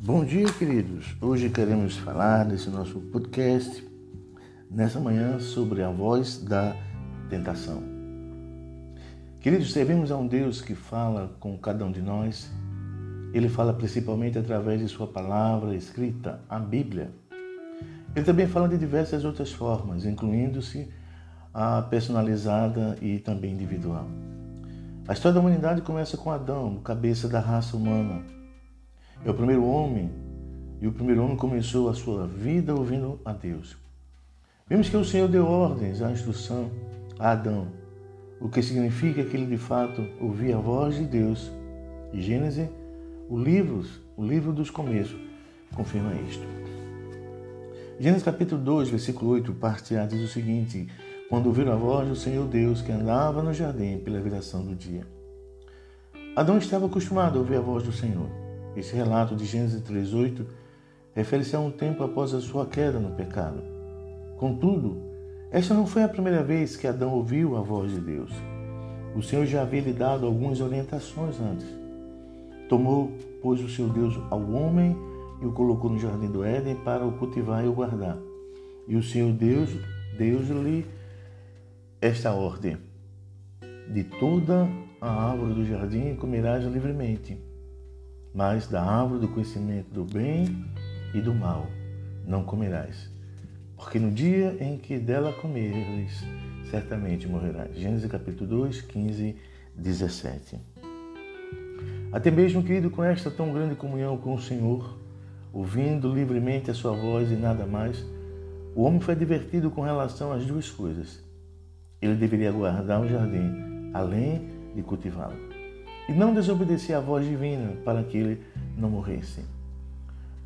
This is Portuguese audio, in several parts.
Bom dia, queridos. Hoje queremos falar nesse nosso podcast, nessa manhã, sobre a voz da tentação. Queridos, servimos a um Deus que fala com cada um de nós. Ele fala principalmente através de Sua palavra escrita, a Bíblia. Ele também fala de diversas outras formas, incluindo-se a personalizada e também individual. A história da humanidade começa com Adão, cabeça da raça humana é o primeiro homem, e o primeiro homem começou a sua vida ouvindo a Deus. Vemos que o Senhor deu ordens, a instrução a Adão, o que significa que ele de fato ouvia a voz de Deus. Gênesis, o livro, o livro dos começos, confirma isto. Gênesis capítulo 2, versículo 8, parte A, diz o seguinte: Quando ouviram a voz do Senhor Deus que andava no jardim pela viração do dia. Adão estava acostumado a ouvir a voz do Senhor. Esse relato de Gênesis 3:8 refere-se a um tempo após a sua queda no pecado. Contudo, esta não foi a primeira vez que Adão ouviu a voz de Deus. O Senhor já havia lhe dado algumas orientações antes. Tomou, pois, o seu Deus ao homem e o colocou no jardim do Éden para o cultivar e o guardar. E o Senhor Deus, Deus-lhe esta ordem: De toda a árvore do jardim comerás livremente mas da árvore do conhecimento do bem e do mal não comerás, porque no dia em que dela comeres, certamente morrerás. Gênesis capítulo 2, 15, 17. Até mesmo, querido, com esta tão grande comunhão com o Senhor, ouvindo livremente a sua voz e nada mais, o homem foi advertido com relação às duas coisas. Ele deveria guardar o jardim, além de cultivá-lo e não desobedecer à voz divina para que ele não morresse.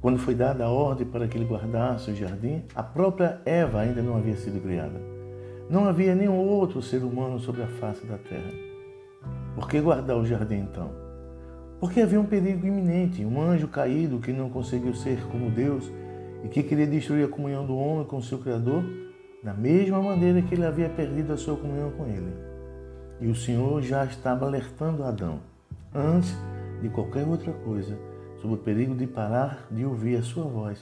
Quando foi dada a ordem para que ele guardasse o jardim, a própria Eva ainda não havia sido criada. Não havia nenhum outro ser humano sobre a face da terra. Por que guardar o jardim então? Porque havia um perigo iminente, um anjo caído que não conseguiu ser como Deus e que queria destruir a comunhão do homem com seu Criador, da mesma maneira que ele havia perdido a sua comunhão com ele. E o Senhor já estava alertando Adão antes de qualquer outra coisa, sob o perigo de parar de ouvir a sua voz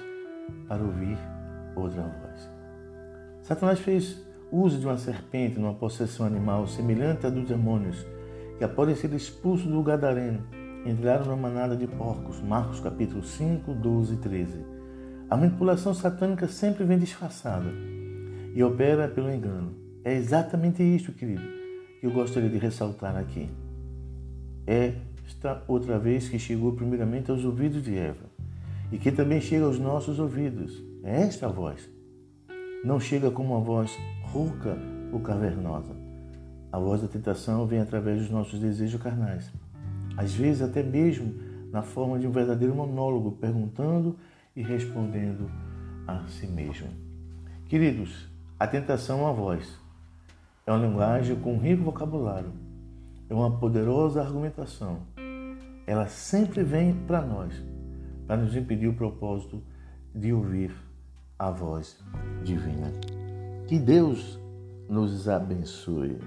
para ouvir outra voz. Satanás fez uso de uma serpente numa possessão animal semelhante à dos demônios, que após ser expulso do Gadareno, entraram numa manada de porcos. Marcos capítulo 5, 12 e 13. A manipulação satânica sempre vem disfarçada e opera pelo engano. É exatamente isto, querido, que eu gostaria de ressaltar aqui esta outra vez que chegou primeiramente aos ouvidos de Eva e que também chega aos nossos ouvidos. É esta voz. Não chega como uma voz rouca ou cavernosa. A voz da tentação vem através dos nossos desejos carnais. Às vezes, até mesmo na forma de um verdadeiro monólogo, perguntando e respondendo a si mesmo. Queridos, a tentação é uma voz. É uma linguagem com um rico vocabulário é uma poderosa argumentação. Ela sempre vem para nós, para nos impedir o propósito de ouvir a voz divina. Que Deus nos abençoe.